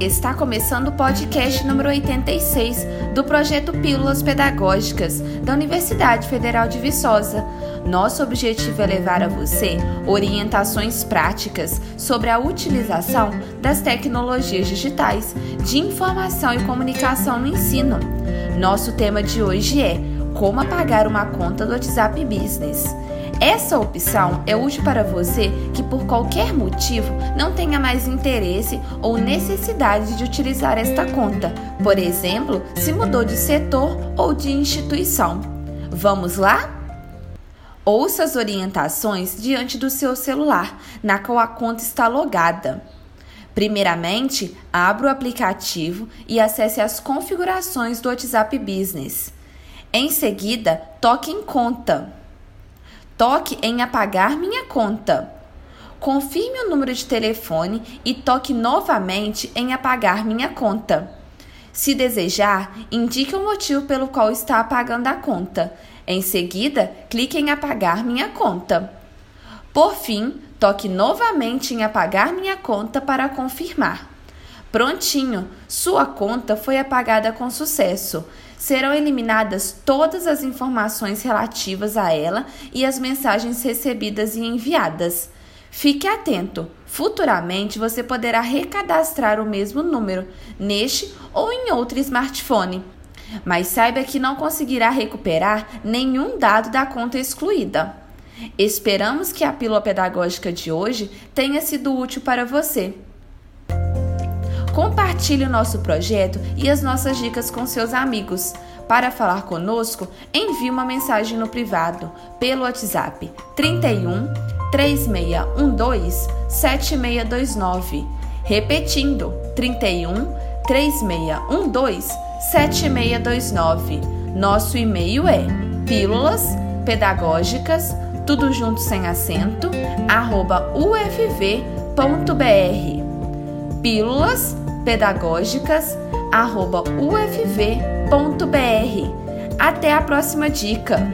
está começando o podcast número 86 do projeto Pílulas Pedagógicas da Universidade Federal de Viçosa. Nosso objetivo é levar a você orientações práticas sobre a utilização das tecnologias digitais de informação e comunicação no ensino. Nosso tema de hoje é Como apagar uma conta do WhatsApp Business. Essa opção é útil para você que, por qualquer motivo, não tenha mais interesse ou necessidade de utilizar esta conta, por exemplo, se mudou de setor ou de instituição. Vamos lá? Ouça as orientações diante do seu celular, na qual a conta está logada. Primeiramente, abra o aplicativo e acesse as configurações do WhatsApp Business. Em seguida, toque em Conta. Toque em apagar minha conta. Confirme o número de telefone e toque novamente em apagar minha conta. Se desejar, indique o motivo pelo qual está apagando a conta. Em seguida, clique em apagar minha conta. Por fim, toque novamente em apagar minha conta para confirmar. Prontinho, sua conta foi apagada com sucesso serão eliminadas todas as informações relativas a ela e as mensagens recebidas e enviadas. Fique atento, futuramente você poderá recadastrar o mesmo número neste ou em outro smartphone. Mas saiba que não conseguirá recuperar nenhum dado da conta excluída. Esperamos que a pílula pedagógica de hoje tenha sido útil para você. Compartilhe o nosso projeto e as nossas dicas com seus amigos. Para falar conosco, envie uma mensagem no privado pelo WhatsApp 31 3612 7629. Repetindo, 31 3612 7629. Nosso e-mail é pílulas pedagógicas, tudo junto sem acento, arroba ufv.br. Pílulas pedagógicas@ufv.br. Até a próxima dica.